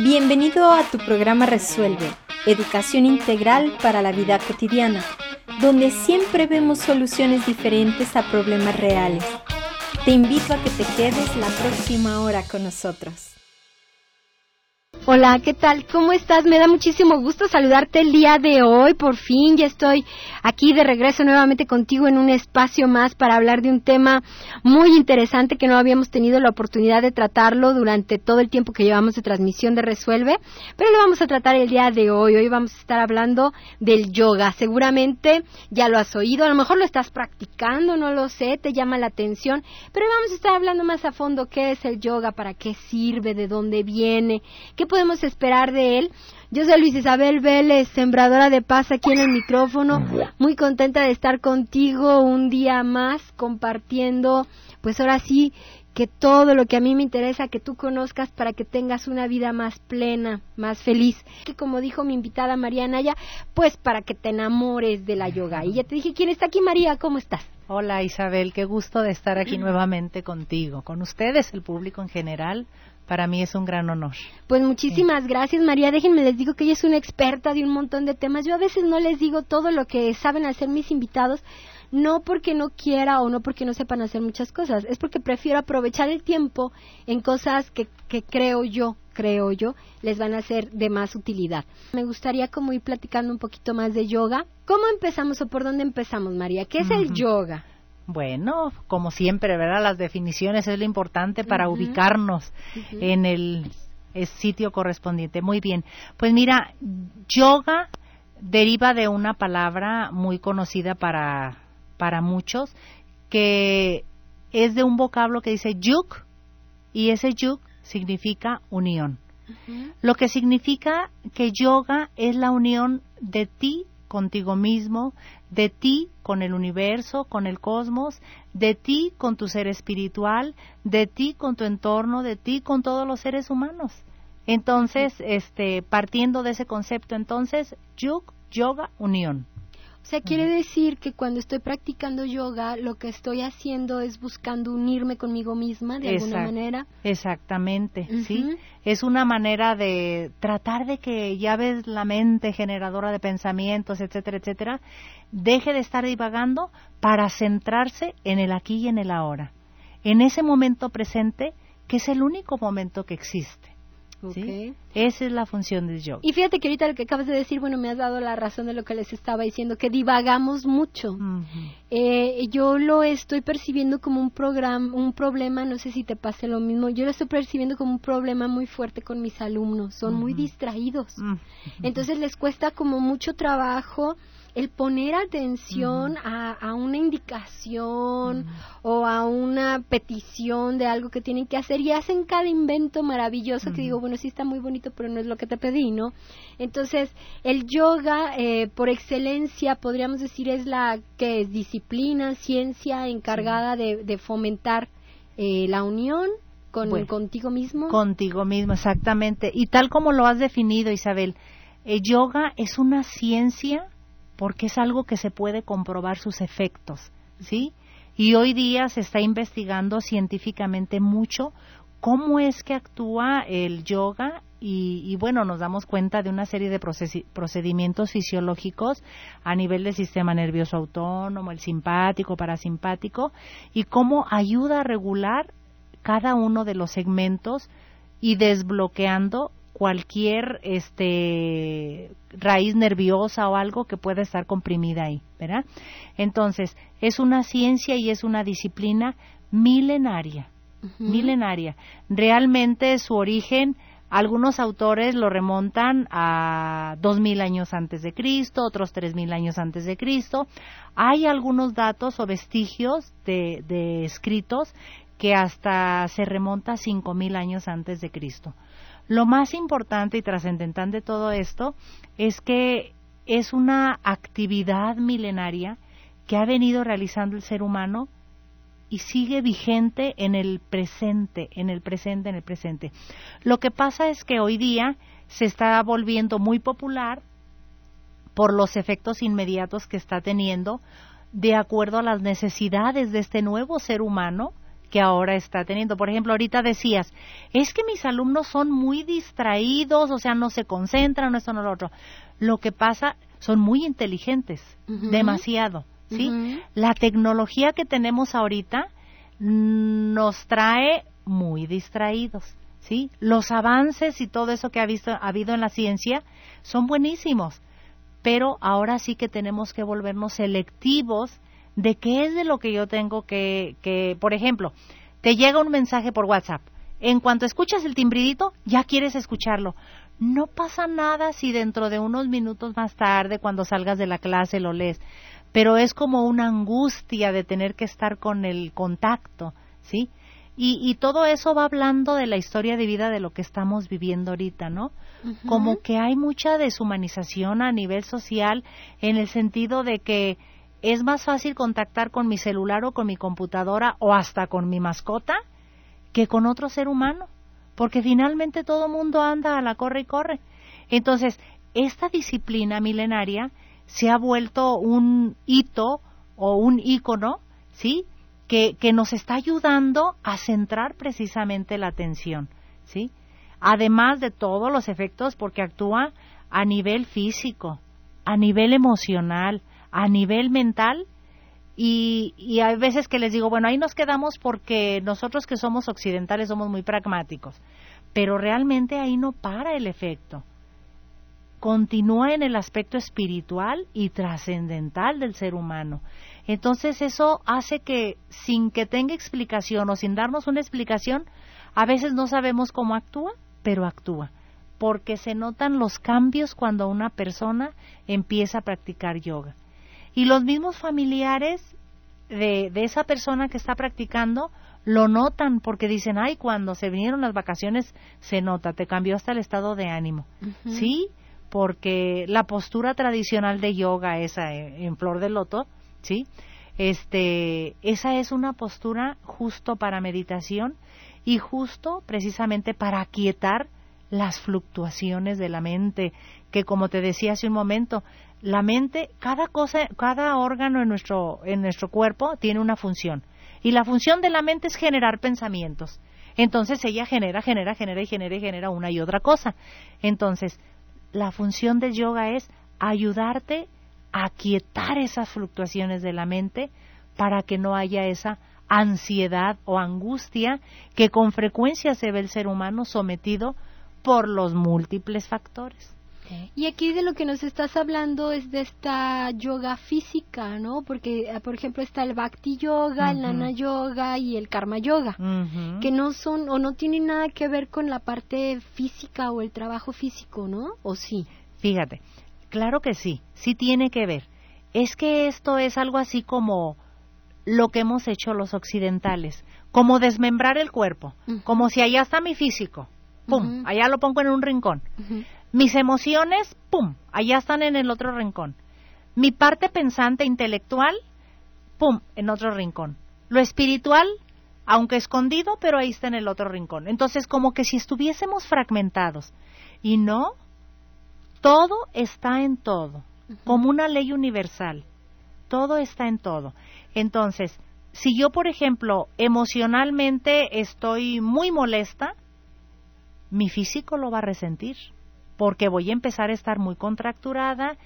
Bienvenido a tu programa Resuelve, Educación Integral para la Vida Cotidiana, donde siempre vemos soluciones diferentes a problemas reales. Te invito a que te quedes la próxima hora con nosotros. Hola, ¿qué tal? ¿Cómo estás? Me da muchísimo gusto saludarte el día de hoy. Por fin ya estoy aquí de regreso nuevamente contigo en un espacio más para hablar de un tema muy interesante que no habíamos tenido la oportunidad de tratarlo durante todo el tiempo que llevamos de transmisión de Resuelve, pero lo vamos a tratar el día de hoy. Hoy vamos a estar hablando del yoga. Seguramente ya lo has oído, a lo mejor lo estás practicando, no lo sé, te llama la atención, pero vamos a estar hablando más a fondo qué es el yoga, para qué sirve, de dónde viene, qué podemos esperar de él? Yo soy Luis Isabel Vélez, sembradora de paz aquí en el micrófono, muy contenta de estar contigo un día más compartiendo, pues ahora sí, que todo lo que a mí me interesa que tú conozcas para que tengas una vida más plena, más feliz. Que como dijo mi invitada María Naya, pues para que te enamores de la yoga. Y ya te dije, ¿quién está aquí María? ¿Cómo estás? Hola Isabel, qué gusto de estar aquí nuevamente contigo, con ustedes, el público en general. Para mí es un gran honor. Pues muchísimas gracias, María. Déjenme les digo que ella es una experta de un montón de temas. Yo a veces no les digo todo lo que saben hacer mis invitados, no porque no quiera o no porque no sepan hacer muchas cosas, es porque prefiero aprovechar el tiempo en cosas que, que creo yo, creo yo, les van a ser de más utilidad. Me gustaría como ir platicando un poquito más de yoga. ¿Cómo empezamos o por dónde empezamos, María? ¿Qué es el yoga? Bueno, como siempre, ¿verdad? Las definiciones es lo importante para ubicarnos en el, sitio correspondiente. Muy bien. Pues mira, yoga deriva de una palabra muy conocida para, para muchos, que es de un vocablo que dice yuk, y ese yuk significa unión. Lo que significa que yoga es la unión de ti contigo mismo, de ti con el universo, con el cosmos, de ti con tu ser espiritual, de ti con tu entorno, de ti con todos los seres humanos. Entonces, este, partiendo de ese concepto, entonces, yug, yoga, unión. O sea, quiere decir que cuando estoy practicando yoga, lo que estoy haciendo es buscando unirme conmigo misma de alguna manera. Exactamente, sí. Es una manera de tratar de que ya ves la mente generadora de pensamientos, etcétera, etcétera, deje de estar divagando para centrarse en el aquí y en el ahora. En ese momento presente, que es el único momento que existe. Esa es la función del yoga. Y fíjate que ahorita lo que acabas de decir, bueno, me has dado la razón de lo que les estaba diciendo, que divagamos mucho. eh, yo lo estoy percibiendo como un programa, un problema, no sé si te pase lo mismo, yo lo estoy percibiendo como un problema muy fuerte con mis alumnos, son muy distraídos. Entonces les cuesta como mucho trabajo el poner atención a, una indicación o a una petición de algo que tienen que hacer y hacen cada invento maravilloso que digo, bueno, sí está muy bonito, pero no es lo que te pedí, ¿no? Entonces, el yoga, eh, por excelencia, podríamos decir, es la que es disciplina, ciencia encargada de, fomentar eh, la unión con, contigo mismo. Contigo mismo, exactamente. Y tal como lo has definido, Isabel, el yoga es una ciencia porque es algo que se puede comprobar sus efectos, ¿sí? Y hoy día se está investigando científicamente mucho cómo es que actúa el yoga y, bueno, nos damos cuenta de una serie de procedimientos fisiológicos a nivel del sistema nervioso autónomo, el simpático, parasimpático, y cómo ayuda a regular cada uno de los segmentos y desbloqueando cualquier este raíz nerviosa o algo que pueda estar comprimida ahí, ¿verdad? Entonces, es una ciencia y es una disciplina milenaria, milenaria. Realmente su origen algunos autores lo remontan a dos mil años antes de Cristo, otros tres mil años antes de Cristo. Hay algunos datos o vestigios de, de escritos que hasta se remonta a cinco mil años antes de Cristo. Lo más importante y trascendental de todo esto es que es una actividad milenaria que ha venido realizando el ser humano y sigue vigente en el presente, en el presente, en el presente. Lo que pasa es que hoy día se está volviendo muy popular por los efectos inmediatos que está teniendo de acuerdo a las necesidades de este nuevo ser humano que ahora está teniendo. Por ejemplo, ahorita decías, es que mis alumnos son muy distraídos, o sea, no se concentran, no esto, no lo otro. Lo que pasa, son muy inteligentes, demasiado, ¿sí? La tecnología que tenemos ahorita nos trae muy distraídos, ¿sí? Los avances y todo eso que ha, visto, ha habido en la ciencia son buenísimos, pero ahora sí que tenemos que volvernos selectivos de qué es de lo que yo tengo que, que, por ejemplo, te llega un mensaje por WhatsApp. En cuanto escuchas el timbridito, ya quieres escucharlo. No pasa nada si dentro de unos minutos más tarde, cuando salgas de la clase, lo lees. Pero es como una angustia de tener que estar con el contacto, ¿sí? Y, y, todo eso va hablando de la historia de vida de lo que estamos viviendo ahorita, ¿no? Como que hay mucha deshumanización a nivel social en el sentido de que es más fácil contactar con mi celular o con mi computadora o hasta con mi mascota que con otro ser humano, porque finalmente todo mundo anda a la corre y corre. Entonces, esta disciplina milenaria se ha vuelto un hito o un ícono, ¿sí? Que, que nos está ayudando a centrar precisamente la atención, ¿sí? Además de todos los efectos, porque actúa a nivel físico, a nivel emocional, a nivel mental y, y hay veces que les digo, bueno, ahí nos quedamos porque nosotros que somos occidentales somos muy pragmáticos, pero realmente ahí no para el efecto. Continúa en el aspecto espiritual y trascendental del ser humano. Entonces eso hace que sin que tenga explicación o sin darnos una explicación, a veces no sabemos cómo actúa, pero actúa porque se notan los cambios cuando una persona empieza a practicar yoga. Y los mismos familiares de, de esa persona que está practicando lo notan porque dicen, ay, cuando se vinieron las vacaciones se nota, te cambió hasta el estado de ánimo. ¿Sí? Porque la postura tradicional de yoga, esa eh, en flor de loto, ¿sí? Este, esa es una postura justo para meditación y justo precisamente para aquietar las fluctuaciones de la mente, que como te decía hace un momento, la mente, cada cosa, cada órgano en nuestro, en nuestro cuerpo tiene una función. Y la función de la mente es generar pensamientos. Entonces ella genera, genera, genera y genera y genera una y otra cosa. Entonces, la función del yoga es ayudarte a quietar esas fluctuaciones de la mente para que no haya esa ansiedad o angustia que con frecuencia se ve el ser humano sometido por los múltiples factores. Y aquí de lo que nos estás hablando es de esta yoga física, ¿no? Porque, ah, por ejemplo, está el Bhakti Yoga, el Nana Yoga y el Karma Yoga, que no son o no tienen nada que ver con la parte física o el trabajo físico, ¿no? ¿O sí? Fíjate, claro que sí, sí tiene que ver. Es que esto es algo así como lo que hemos hecho los occidentales, como desmembrar el cuerpo, como si allá está mi físico, pum, allá lo pongo en un rincón. Mis emociones, pum, allá están en el otro rincón. Mi parte pensante intelectual, pum, en otro rincón. Lo espiritual, aunque escondido, pero ahí está en el otro rincón. Entonces, como que si estuviésemos fragmentados. Y no, todo está en todo, como una ley universal. Todo está en todo. Entonces, si yo, por ejemplo, emocionalmente estoy muy molesta, mi físico lo va a resentir porque voy a empezar a estar muy contracturada,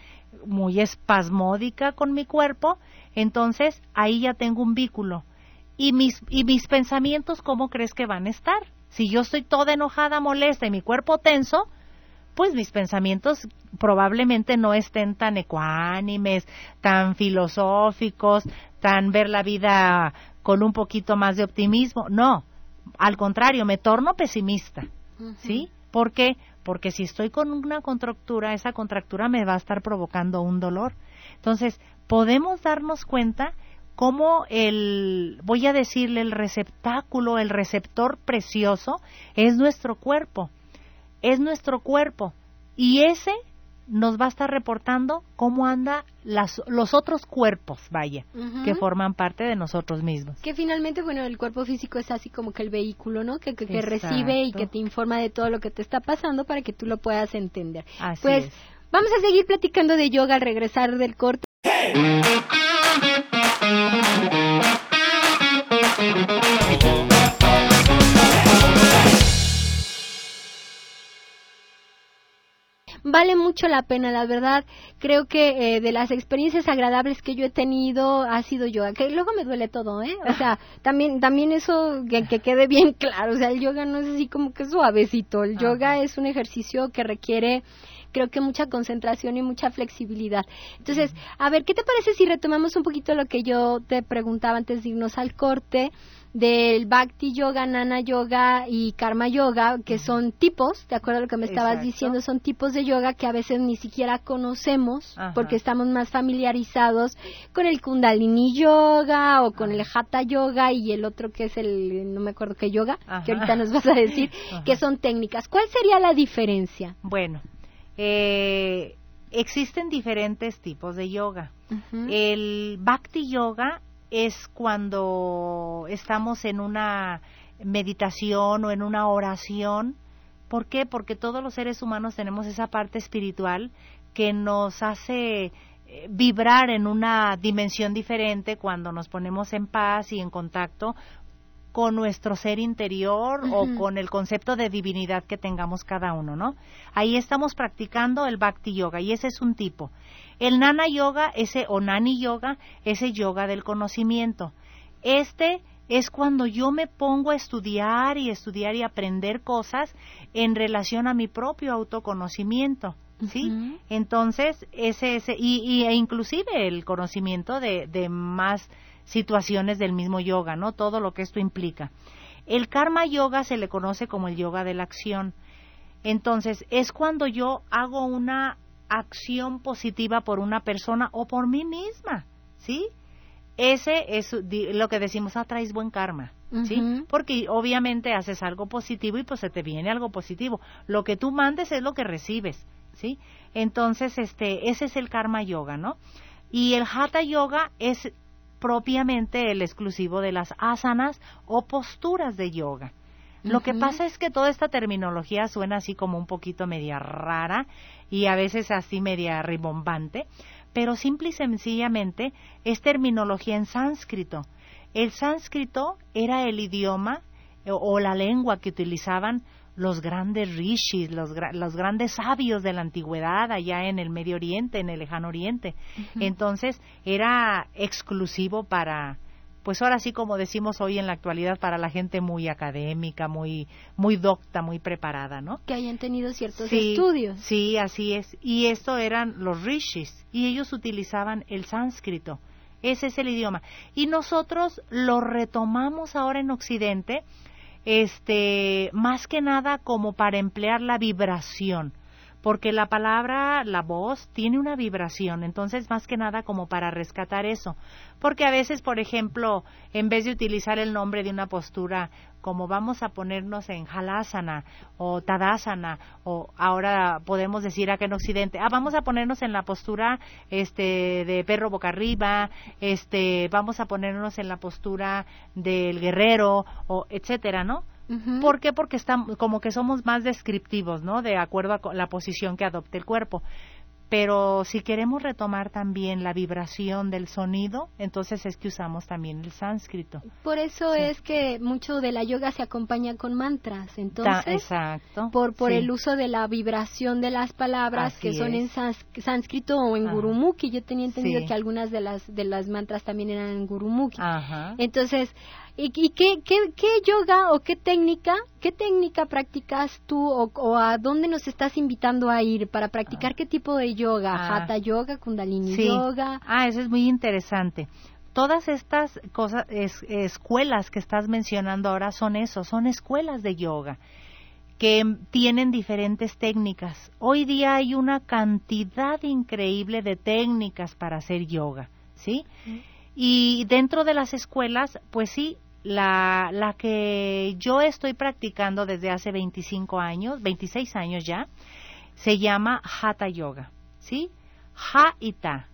muy espasmódica con mi cuerpo, entonces ahí ya tengo un vínculo. ¿Y mis, y mis pensamientos cómo crees que van a estar? Si yo estoy toda enojada, molesta y mi cuerpo tenso, pues mis pensamientos probablemente no estén tan ecuánimes, tan filosóficos, tan ver la vida con un poquito más de optimismo. No, al contrario, me torno pesimista. ¿Sí? ¿Por qué? Porque si estoy con una contractura, esa contractura me va a estar provocando un dolor. Entonces, podemos darnos cuenta cómo el, voy a decirle, el receptáculo, el receptor precioso es nuestro cuerpo, es nuestro cuerpo. Y ese nos va a estar reportando cómo anda las, los otros cuerpos, vaya, que forman parte de nosotros mismos. Que finalmente, bueno, el cuerpo físico es así como que el vehículo, ¿no? Que, que, recibe y que te informa de todo lo que te está pasando para que tú lo puedas entender. pues vamos a seguir platicando de yoga al regresar del corte. Vale mucho la pena, la verdad. Creo que eh, de las experiencias agradables que yo he tenido ha sido yoga, que luego me duele todo, ¿eh? O sea, también, también eso que, que quede bien claro, o sea, el yoga no es así como que suavecito, el yoga es un ejercicio que requiere creo que mucha concentración y mucha flexibilidad. Entonces, a ver, ¿qué te parece si retomamos un poquito lo que yo te preguntaba antes de irnos al corte? Del Bhakti Yoga, Nana Yoga y Karma Yoga, que son tipos, de acuerdo a lo que me estabas diciendo, son tipos de yoga que a veces ni siquiera conocemos porque estamos más familiarizados con el Kundalini Yoga o con el Hatha Yoga y el otro que es el, no me acuerdo qué yoga, que ahorita nos vas a decir, que son técnicas. ¿Cuál sería la diferencia? Bueno, eh, existen diferentes tipos de yoga. El Bhakti Yoga es cuando estamos en una meditación o en una oración. ¿Por qué? Porque todos los seres humanos tenemos esa parte espiritual que nos hace eh, vibrar en una dimensión diferente cuando nos ponemos en paz y en contacto con nuestro ser interior o con el concepto de divinidad que tengamos cada uno, ¿no? Ahí estamos practicando el Bhakti Yoga y ese es un tipo. El Nana Yoga, ese o Nani Yoga, ese yoga del conocimiento. Este es cuando yo me pongo a estudiar y estudiar y aprender cosas en relación a mi propio autoconocimiento. ¿Sí? Entonces, ese, ese y, e inclusive el conocimiento de, de más situaciones del mismo yoga, ¿no? Todo lo que esto implica. El karma yoga se le conoce como el yoga de la acción. Entonces, es cuando yo hago una acción positiva por una persona o por mí misma, ¿sí? Ese es lo que decimos, atraes ah, buen karma, ¿sí? Porque obviamente haces algo positivo y pues se te viene algo positivo. Lo que tú mandes es lo que recibes, ¿sí? Entonces, este, ese es el karma yoga, ¿no? Y el hatha yoga es propiamente el exclusivo de las asanas o posturas de yoga. Lo que pasa es que toda esta terminología suena así como un poquito media rara y a veces así media ribombante, pero simple y sencillamente es terminología en sánscrito. El sánscrito era el idioma o la lengua que utilizaban los grandes rishis, los, los, grandes sabios de la antigüedad allá en el Medio Oriente, en el Lejano Oriente. Entonces era exclusivo para, pues ahora sí como decimos hoy en la actualidad, para la gente muy académica, muy, muy docta, muy preparada, ¿no? Que hayan tenido ciertos estudios. Sí, así es. Y esto eran los rishis y ellos utilizaban el sánscrito. Ese es el idioma. Y nosotros lo retomamos ahora en Occidente este, más que nada como para emplear la vibración, porque la palabra, la voz, tiene una vibración, entonces más que nada como para rescatar eso, porque a veces, por ejemplo, en vez de utilizar el nombre de una postura, como vamos a ponernos en halasana o tadasana, o ahora podemos decir acá en Occidente, ah, vamos a ponernos en la postura este de perro boca arriba, este, vamos a ponernos en la postura del guerrero, o etcétera, ¿no? ¿Por qué? Porque estamos, como que somos más descriptivos, ¿no? De acuerdo a la posición que adopte el cuerpo. Pero si queremos retomar también la vibración del sonido, entonces es que usamos también el sánscrito. Por eso es que mucho de la yoga se acompaña con mantras. Entonces, exacto. Por, por el uso de la vibración de las palabras que son en sánscrito o en gurumukhi. Yo tenía entendido que algunas de las, de las mantras también eran en gurumukhi. Entonces, ¿Y, qué, qué, qué, yoga o qué técnica, qué técnica practicas tú o, a dónde nos estás invitando a ir para practicar qué tipo de yoga? Ah. Hatha yoga, kundalini yoga. Ah, eso es muy interesante. Todas estas cosas, escuelas que estás mencionando ahora son eso, son escuelas de yoga que tienen diferentes técnicas. Hoy día hay una cantidad increíble de técnicas para hacer yoga, ¿sí? Y dentro de las escuelas, pues sí, la, la que yo estoy practicando desde hace 25 años, 26 años ya, se llama Hatha Yoga, ¿sí? Ha y Ta.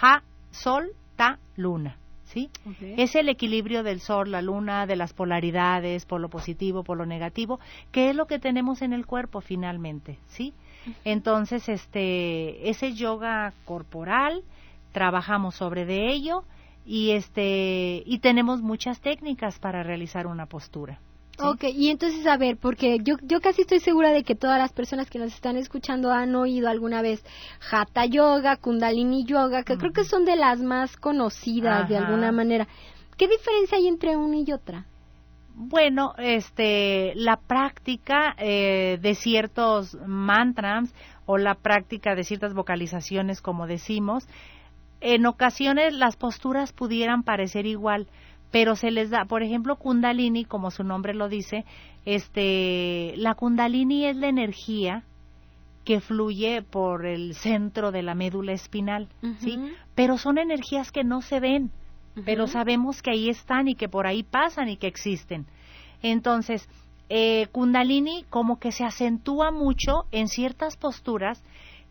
Ha, sol, ta, luna. ¿Sí? Es el equilibrio del sol, la luna, de las polaridades, por lo positivo, por lo negativo, que es lo que tenemos en el cuerpo finalmente, ¿sí? Entonces, este, ese yoga corporal, trabajamos sobre de ello y este y tenemos muchas técnicas para realizar una postura. Ok, y entonces, a ver, porque yo, yo casi estoy segura de que todas las personas que nos están escuchando han oído alguna vez Hatha Yoga, Kundalini Yoga, que creo que son de las más conocidas de alguna manera. ¿Qué diferencia hay entre una y otra? Bueno, este, la práctica eh, de ciertos mantras o la práctica de ciertas vocalizaciones, como decimos, en ocasiones las posturas pudieran parecer igual, pero se les da, por ejemplo, Kundalini, como su nombre lo dice, este, la Kundalini es la energía que fluye por el centro de la médula espinal, ¿sí? Pero son energías que no se ven, pero sabemos que ahí están y que por ahí pasan y que existen. Entonces, eh, Kundalini como que se acentúa mucho en ciertas posturas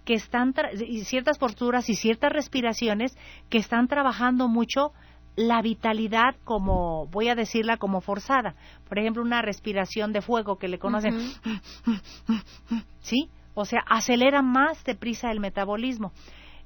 que están y ciertas posturas y ciertas respiraciones que están trabajando mucho la vitalidad como, voy a decirla como forzada. Por ejemplo, una respiración de fuego que le conocen, ¿sí? O sea, acelera más deprisa el metabolismo.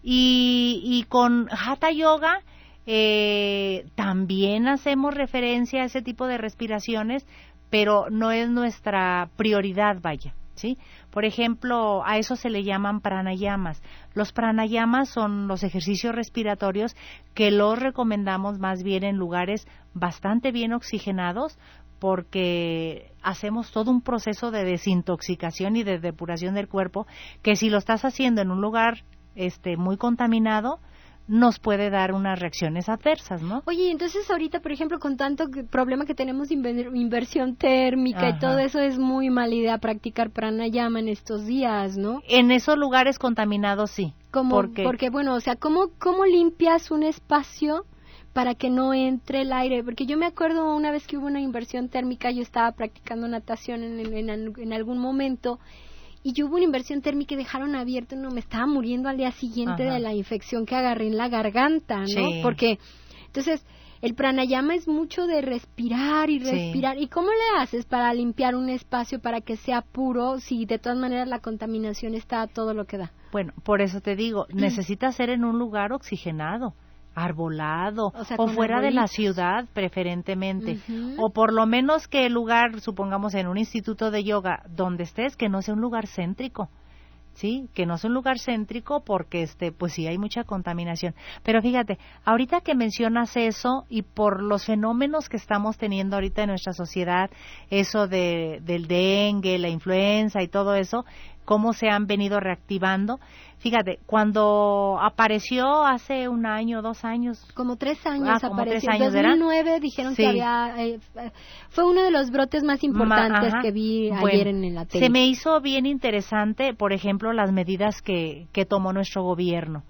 Y, y con Hatha Yoga eh, también hacemos referencia a ese tipo de respiraciones, pero no es nuestra prioridad, vaya. ¿Sí? Por ejemplo, a eso se le llaman pranayamas. Los pranayamas son los ejercicios respiratorios que los recomendamos más bien en lugares bastante bien oxigenados porque hacemos todo un proceso de desintoxicación y de depuración del cuerpo que si lo estás haciendo en un lugar este muy contaminado nos puede dar unas reacciones adversas, ¿no? Oye, entonces ahorita, por ejemplo, con tanto problema que tenemos de inversión térmica y todo eso, es muy mala idea practicar pranayama en estos días, ¿no? En esos lugares contaminados, sí. ¿Cómo? Porque, porque bueno, o sea, ¿cómo, ¿cómo limpias un espacio para que no entre el aire? Porque yo me acuerdo una vez que hubo una inversión térmica, yo estaba practicando natación en, en, en algún momento y yo hubo una inversión térmica y dejaron abierto, no, me estaba muriendo al día siguiente de la infección que agarré en la garganta, ¿no? Porque, entonces, el pranayama es mucho de respirar y respirar. ¿Y cómo le haces para limpiar un espacio para que sea puro si de todas maneras la contaminación está a todo lo que da? Bueno, por eso te digo, necesita ser en un lugar oxigenado arbolado o, fuera de la ciudad preferentemente. O por lo menos que el lugar supongamos en un instituto de yoga donde estés que no sea un lugar céntrico sí que no sea un lugar céntrico porque este pues sí hay mucha contaminación. Pero fíjate ahorita que mencionas eso y por los fenómenos que estamos teniendo ahorita en nuestra sociedad eso de del dengue la influenza y todo eso cómo se han venido reactivando Fíjate, cuando apareció hace un año, dos años. Como tres años ah, como apareció. Años, en 2009 dijeron que había. Eh, fue uno de los brotes más importantes que vi ayer en la tele. Se me hizo bien interesante, por ejemplo, las medidas que, que tomó nuestro gobierno.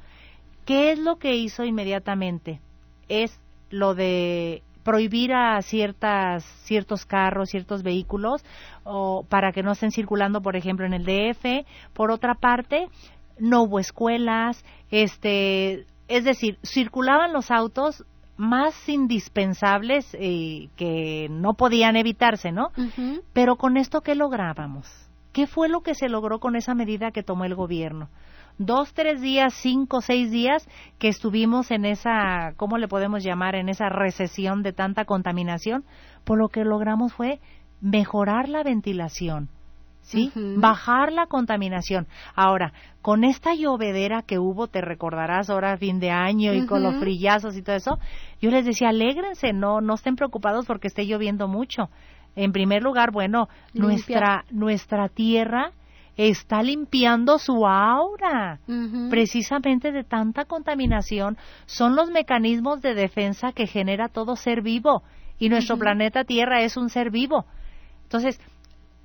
¿Qué es lo que hizo inmediatamente? Es lo de prohibir a ciertas ciertos carros, ciertos vehículos o para que no estén circulando, por ejemplo, en el DF. Por otra parte, no hubo escuelas, este, es decir, circulaban los autos más indispensables eh, que no podían evitarse, ¿no? Pero con esto, ¿qué lográbamos? ¿Qué fue lo que se logró con esa medida que tomó el gobierno? Dos, tres días, cinco, seis días que estuvimos en esa, ¿cómo le podemos llamar? En esa recesión de tanta contaminación, por lo que logramos fue mejorar la ventilación, ¿sí? Bajar la contaminación. Ahora, con esta llovedera que hubo, te recordarás ahora fin de año y con los frillazos y todo eso, yo les decía, alégrense, no, no estén preocupados porque esté lloviendo mucho. En primer lugar, bueno, nuestra, nuestra tierra está limpiando su aura precisamente de tanta contaminación. Son los mecanismos de defensa que genera todo ser vivo y nuestro planeta Tierra es un ser vivo. Entonces,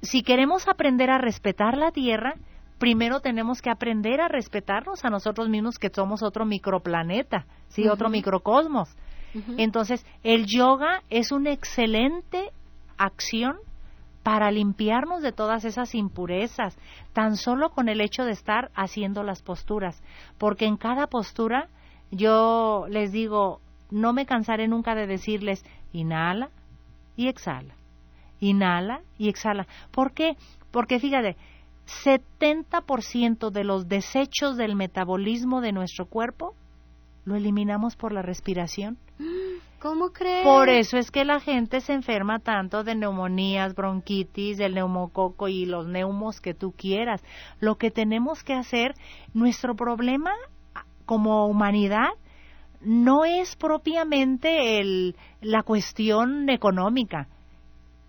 si queremos aprender a respetar la tierra, primero tenemos que aprender a respetarnos a nosotros mismos que somos otro microplaneta, sí, otro microcosmos. Entonces, el yoga es una excelente acción para limpiarnos de todas esas impurezas, tan solo con el hecho de estar haciendo las posturas, porque en cada postura yo les digo, no me cansaré nunca de decirles, inhala y exhala inhala y exhala. ¿Por qué? Porque fíjate, 70% de los desechos del metabolismo de nuestro cuerpo lo eliminamos por la respiración. ¿Cómo crees? Por eso es que la gente se enferma tanto de neumonías, bronquitis, del neumococo y los neumos que tú quieras. Lo que tenemos que hacer, nuestro problema como humanidad no es propiamente el, la cuestión económica.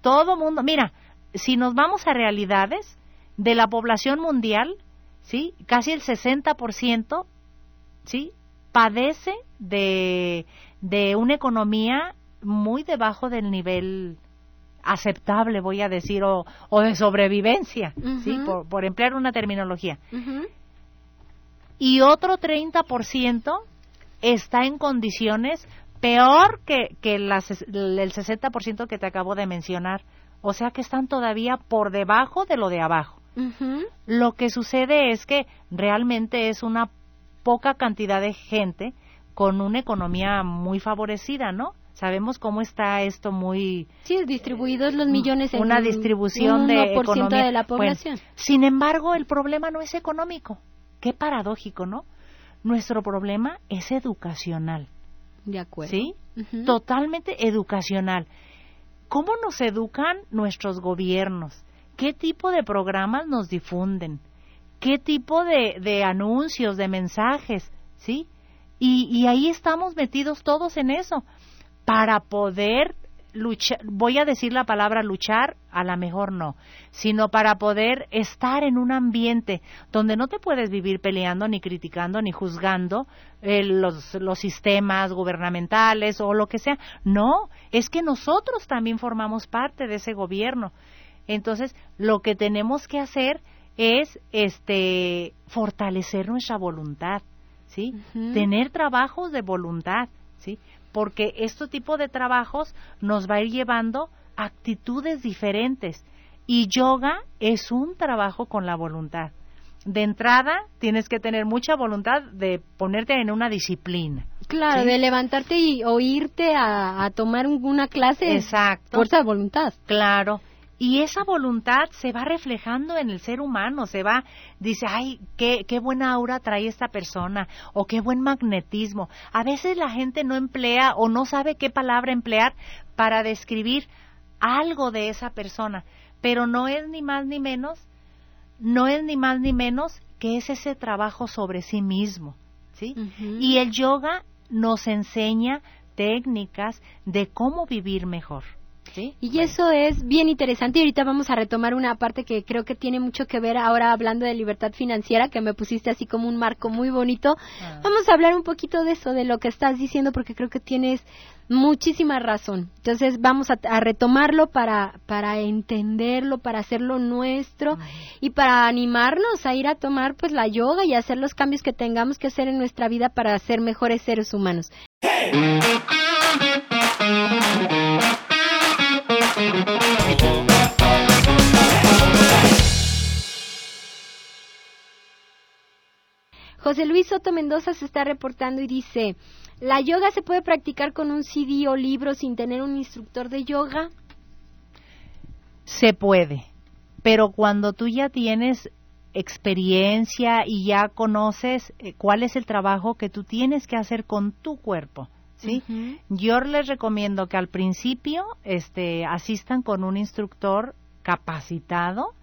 Todo mundo, mira, si nos vamos a realidades de la población mundial, ¿sí? Casi el 60%, ¿sí? Padece de, de una economía muy debajo del nivel aceptable, voy a decir, o, o de sobrevivencia, ¿sí? Por, por, emplear una terminología. Y otro 30% está en condiciones peor que, que las, el 60% que te acabo de mencionar. O sea que están todavía por debajo de lo de abajo. Lo que sucede es que realmente es una poca cantidad de gente con una economía muy favorecida, ¿no? Sabemos cómo está esto muy sí distribuidos los millones en una distribución de economía de la población. sin embargo, el problema no es económico. Qué paradójico, ¿no? Nuestro problema es educacional. De acuerdo. ¿Sí? Totalmente educacional. ¿Cómo nos educan nuestros gobiernos? ¿Qué tipo de programas nos difunden? Qué tipo de, de anuncios, de mensajes, ¿sí? Y, y ahí estamos metidos todos en eso, para poder luchar, voy a decir la palabra luchar, a lo mejor no, sino para poder estar en un ambiente donde no te puedes vivir peleando, ni criticando, ni juzgando eh, los, los sistemas gubernamentales o lo que sea. No, es que nosotros también formamos parte de ese gobierno. Entonces, lo que tenemos que hacer es este fortalecer nuestra voluntad, ¿sí? Tener trabajos de voluntad, ¿sí? Porque este tipo de trabajos nos va a ir llevando actitudes diferentes y yoga es un trabajo con la voluntad. De entrada, tienes que tener mucha voluntad de ponerte en una disciplina. Claro, de levantarte y oírte a, a tomar una clase. Exacto. Fuerza de voluntad. Claro. Y esa voluntad se va reflejando en el ser humano, se va, dice, ay, qué, qué buena aura trae esta persona, o qué buen magnetismo. A veces la gente no emplea o no sabe qué palabra emplear para describir algo de esa persona, pero no es ni más ni menos, no es ni más ni menos que es ese trabajo sobre sí mismo, ¿sí? Y el yoga nos enseña técnicas de cómo vivir mejor. Y eso es bien interesante y ahorita vamos a retomar una parte que creo que tiene mucho que ver ahora hablando de libertad financiera, que me pusiste así como un marco muy bonito. Ah. Vamos a hablar un poquito de eso, de lo que estás diciendo, porque creo que tienes muchísima razón. Entonces vamos a, retomarlo para, para entenderlo, para hacerlo nuestro y para animarnos a ir a tomar pues la yoga y hacer los cambios que tengamos que hacer en nuestra vida para ser mejores seres humanos. José Luis Soto Mendoza se está reportando y dice, ¿la yoga se puede practicar con un CD o libro sin tener un instructor de yoga? Se puede, pero cuando tú ya tienes experiencia y ya conoces eh, cuál es el trabajo que tú tienes que hacer con tu cuerpo, ¿sí? Yo les recomiendo que al principio este, asistan con un instructor capacitado,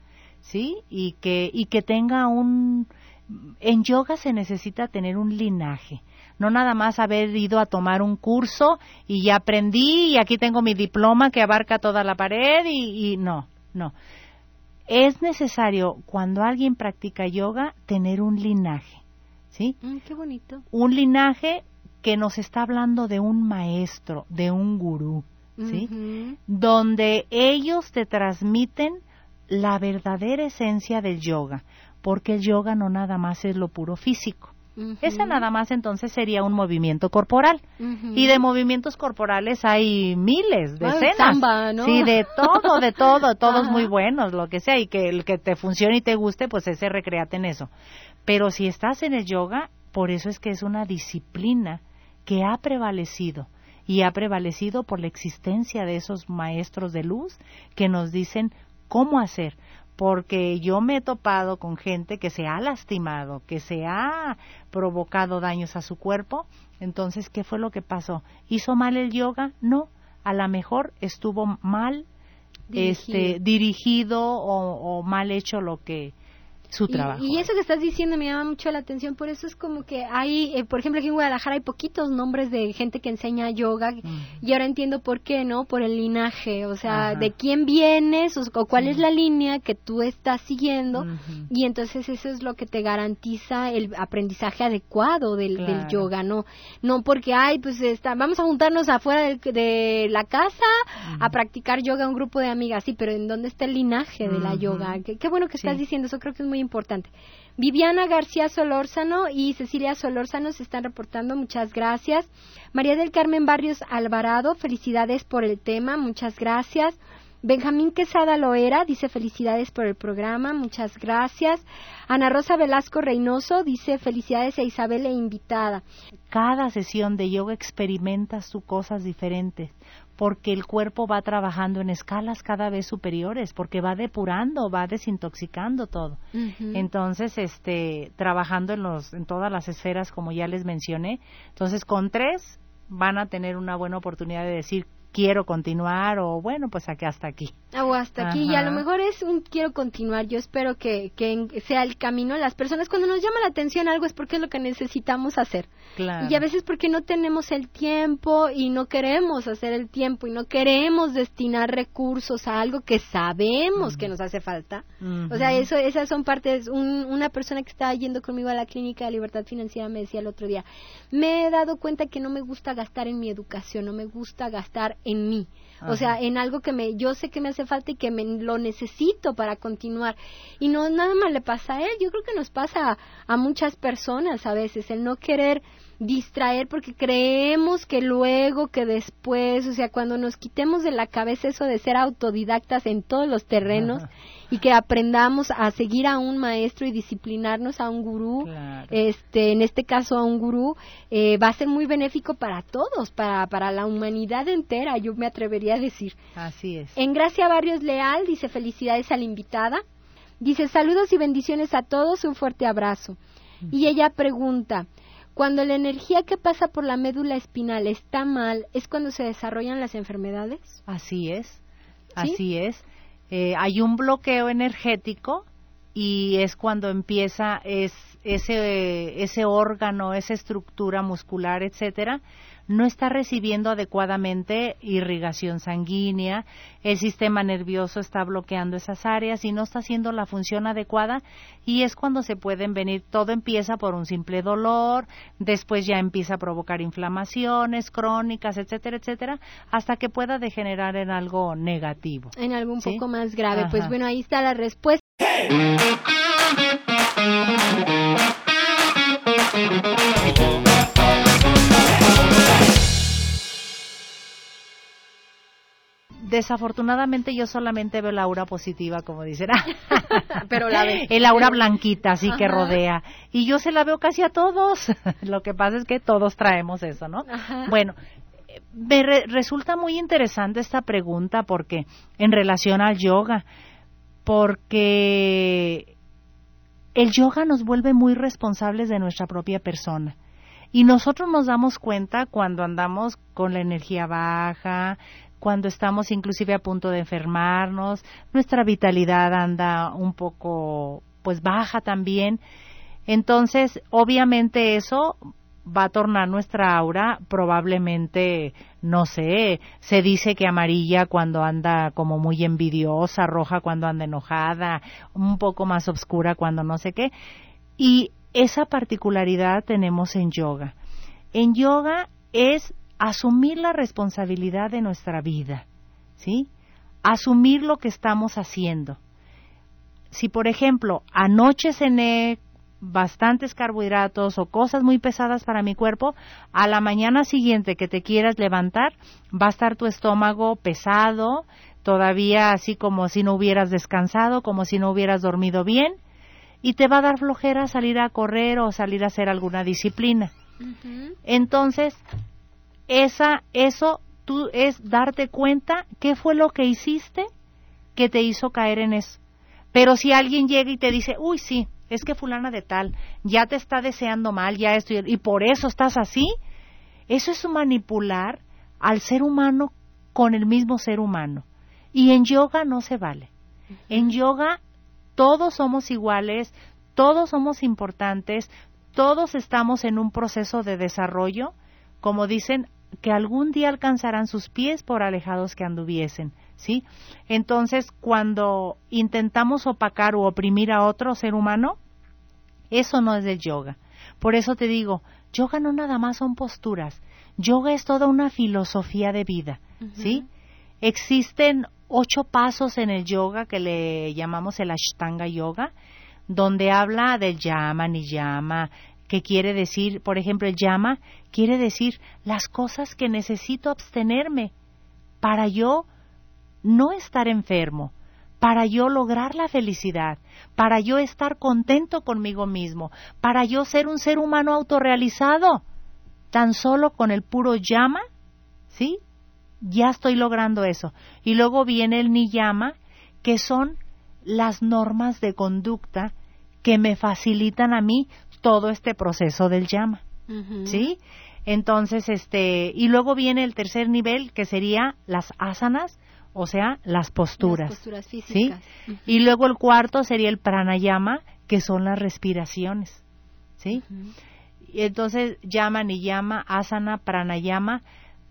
¿sí? Y que, y que tenga un... En yoga se necesita tener un linaje, no nada más haber ido a tomar un curso y ya aprendí y aquí tengo mi diploma que abarca toda la pared y, y no, no. Es necesario cuando alguien practica yoga tener un linaje, ¿sí? Mm, qué bonito. Un linaje que nos está hablando de un maestro, de un gurú, ¿sí? Donde ellos te transmiten la verdadera esencia del yoga, porque el yoga no nada más es lo puro físico. Ese nada más entonces sería un movimiento corporal. Y de movimientos corporales hay miles, decenas. Sí, de todo, de todo, todos muy buenos, lo que sea, y que el que te funcione y te guste, pues ese recreate en eso. Pero si estás en el yoga, por eso es que es una disciplina que ha prevalecido y ha prevalecido por la existencia de esos maestros de luz que nos dicen cómo hacer, porque yo me he topado con gente que se ha lastimado, que se ha provocado daños a su cuerpo. Entonces, ¿qué fue lo que pasó? ¿Hizo mal el yoga? No, a lo mejor estuvo mal dirigido, este, dirigido o, o mal hecho lo que su trabajo. Y, eso que estás diciendo me llama mucho la atención, por eso es como que hay, eh, por ejemplo, aquí en Guadalajara hay poquitos nombres de gente que enseña yoga y ahora entiendo por qué, ¿no? Por el linaje, o sea, de quién vienes o, cuál es la línea que tú estás siguiendo y entonces eso es lo que te garantiza el aprendizaje adecuado del, yoga, ¿no? No porque, ay, pues está, vamos a juntarnos afuera de, la casa a practicar yoga un grupo de amigas, sí, pero ¿en dónde está el linaje de la yoga? Qué, qué bueno que estás diciendo, eso creo que es muy importante. Viviana García Solórzano y Cecilia Solórzano se están reportando, muchas gracias. María del Carmen Barrios Alvarado, felicidades por el tema, muchas gracias. Benjamín Quesada Loera dice felicidades por el programa, muchas gracias. Ana Rosa Velasco Reynoso dice felicidades a Isabel e invitada. Cada sesión de yoga experimentas tú cosas diferentes porque el cuerpo va trabajando en escalas cada vez superiores, porque va depurando, va desintoxicando todo. Entonces, este, trabajando en los, en todas las esferas, como ya les mencioné. Entonces, con tres van a tener una buena oportunidad de decir quiero continuar o bueno, pues aquí hasta aquí. Ah, o hasta aquí. Y a lo mejor es un quiero continuar. Yo espero que, que sea el camino. Las personas cuando nos llama la atención algo es porque es lo que necesitamos hacer. Claro. Y a veces porque no tenemos el tiempo y no queremos hacer el tiempo y no queremos destinar recursos a algo que sabemos que nos hace falta. O sea, eso, esas son partes. una persona que estaba yendo conmigo a la clínica de libertad financiera me decía el otro día, me he dado cuenta que no me gusta gastar en mi educación, no me gusta gastar en mí. O sea, en algo que me, yo sé que me hace falta y que me lo necesito para continuar. Y no nada más le pasa a él, yo creo que nos pasa a, muchas personas a veces, el no querer distraer porque creemos que luego, que después, o sea, cuando nos quitemos de la cabeza eso de ser autodidactas en todos los terrenos y que aprendamos a seguir a un maestro y disciplinarnos a un gurú, este, en este caso a un gurú, eh, va a ser muy benéfico para todos, para, para la humanidad entera, yo me atrevería a decir. Así es. En Gracia Barrios Leal dice felicidades a la invitada. Dice saludos y bendiciones a todos, un fuerte abrazo. Y ella pregunta, cuando la energía que pasa por la médula espinal está mal, ¿es cuando se desarrollan las enfermedades? Así es, así es. Eh, hay un bloqueo energético y es cuando empieza es, ese, ese órgano, esa estructura muscular, etcétera, no está recibiendo adecuadamente irrigación sanguínea, el sistema nervioso está bloqueando esas áreas y no está haciendo la función adecuada y es cuando se pueden venir, todo empieza por un simple dolor, después ya empieza a provocar inflamaciones crónicas, etcétera, etcétera, hasta que pueda degenerar en algo negativo. En algo un poco más grave. Pues bueno, ahí está la respuesta. Desafortunadamente yo solamente veo la aura positiva, como dicen. Pero la ve. El aura blanquita, así que rodea. Y yo se la veo casi a todos. Lo que pasa es que todos traemos eso, ¿no? Bueno, me resulta muy interesante esta pregunta porque en relación al yoga, porque el yoga nos vuelve muy responsables de nuestra propia persona. Y nosotros nos damos cuenta cuando andamos con la energía baja, cuando estamos inclusive a punto de enfermarnos, nuestra vitalidad anda un poco pues baja también. Entonces, obviamente eso va a tornar nuestra aura probablemente, no sé, se dice que amarilla cuando anda como muy envidiosa, roja cuando anda enojada, un poco más oscura cuando no sé qué. Y esa particularidad tenemos en yoga. En yoga es asumir la responsabilidad de nuestra vida, ¿sí? Asumir lo que estamos haciendo. Si, por ejemplo, anoche cené bastantes carbohidratos o cosas muy pesadas para mi cuerpo, a la mañana siguiente que te quieras levantar, va a estar tu estómago pesado, todavía así como si no hubieras descansado, como si no hubieras dormido bien, y te va a dar flojera salir a correr o salir a hacer alguna disciplina. Entonces, esa, eso tú es darte cuenta qué fue lo que hiciste que te hizo caer en eso. Pero si alguien llega y te dice, uy, sí, es que fulana de tal, ya te está deseando mal, ya estoy, y por eso estás así, eso es manipular al ser humano con el mismo ser humano. Y en yoga no se vale. En yoga todos somos iguales, todos somos importantes, todos estamos en un proceso de desarrollo, como dicen, que algún día alcanzarán sus pies por alejados que anduviesen, ¿sí? Entonces, cuando intentamos opacar o oprimir a otro ser humano, eso no es del yoga. Por eso te digo, yoga no nada más son posturas, yoga es toda una filosofía de vida, ¿sí? Existen ocho pasos en el yoga que le llamamos el Ashtanga Yoga, donde habla del yama, niyama, que quiere decir, por ejemplo, el yama quiere decir las cosas que necesito abstenerme para yo no estar enfermo, para yo lograr la felicidad, para yo estar contento conmigo mismo, para yo ser un ser humano autorrealizado. Tan solo con el puro llama, ¿sí? Ya estoy logrando eso. Y luego viene el niyama, que son las normas de conducta que me facilitan a mí todo este proceso del llama. ¿Sí? Entonces, este, y luego viene el tercer nivel, que sería las asanas, o sea, las posturas. Las posturas físicas. ¿sí? Y luego el cuarto sería el pranayama, que son las respiraciones. ¿Sí? y entonces, llama, niyama, asana, pranayama,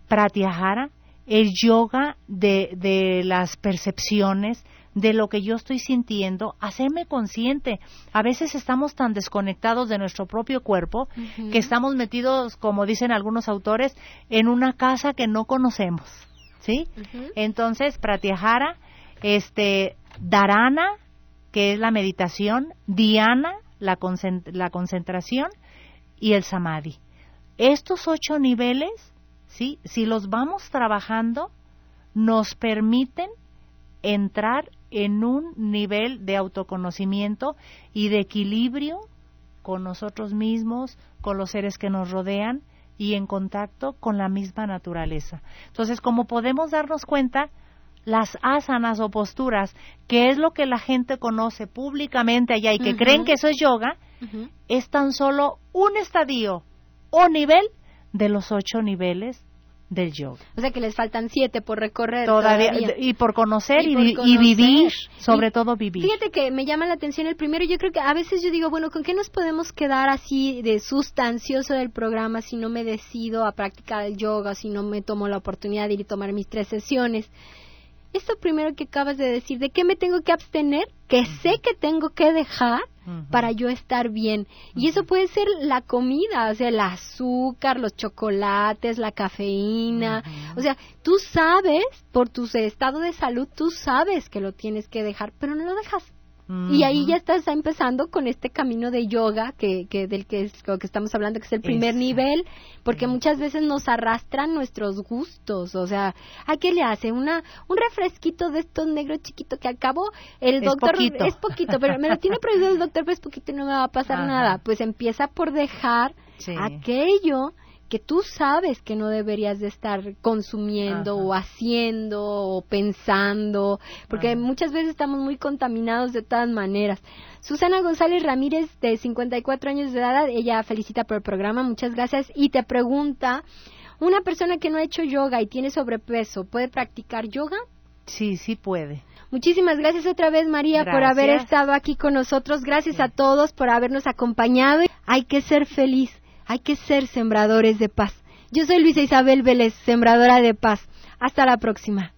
pratyahara, el yoga de, de las percepciones, de lo que yo estoy sintiendo, hacerme consciente. A veces estamos tan desconectados de nuestro propio cuerpo que estamos metidos, como dicen algunos autores, en una casa que no conocemos. ¿Sí? Entonces, Pratyahara, este, Dharana, que es la meditación, Dhyana, la, la concentración, y el Samadhi. Estos ocho niveles, ¿sí? Si los vamos trabajando, nos permiten entrar en un nivel de autoconocimiento y de equilibrio con nosotros mismos, con los seres que nos rodean y en contacto con la misma naturaleza. Entonces, como podemos darnos cuenta, las asanas o posturas, que es lo que la gente conoce públicamente allá y que creen que eso es yoga, es tan solo un estadio o nivel de los ocho niveles del yoga. O sea que les faltan siete por recorrer. Todavía, y por conocer y, vivir, sobre todo vivir. Fíjate que me llama la atención el primero. Yo creo que a veces yo digo, bueno, ¿con qué nos podemos quedar así de sustancioso del programa si no me decido a practicar el yoga, si no me tomo la oportunidad de ir a tomar mis tres sesiones? Esto primero que acabas de decir, ¿de qué me tengo que abstener? Que sé que tengo que dejar para yo estar bien. Y eso puede ser la comida, o sea, el azúcar, los chocolates, la cafeína. O sea, tú sabes, por tu estado de salud, tú sabes que lo tienes que dejar, pero no lo dejas. Y ahí ya estás empezando con este camino de yoga que, que del que, que estamos hablando, que es el primer nivel, porque muchas veces nos arrastran nuestros gustos. O sea, ¿a qué le hace? Una, un refresquito de estos negros chiquito que acabo el doctor es poquito, pero me lo tiene prohibido el doctor, pero es poquito y no me va a pasar nada. Pues empieza por dejar aquello que tú sabes que no deberías de estar consumiendo o haciendo o pensando, porque muchas veces estamos muy contaminados de todas maneras. Susana González Ramírez, de 54 años de edad, ella felicita por el programa, muchas gracias, y te pregunta, ¿una persona que no ha hecho yoga y tiene sobrepeso puede practicar yoga? Sí, sí puede. Muchísimas gracias otra vez, María, por haber estado aquí con nosotros. Gracias a todos por habernos acompañado. Hay que ser feliz hay que ser sembradores de paz. Yo soy Luisa Isabel Vélez, sembradora de paz. Hasta la próxima.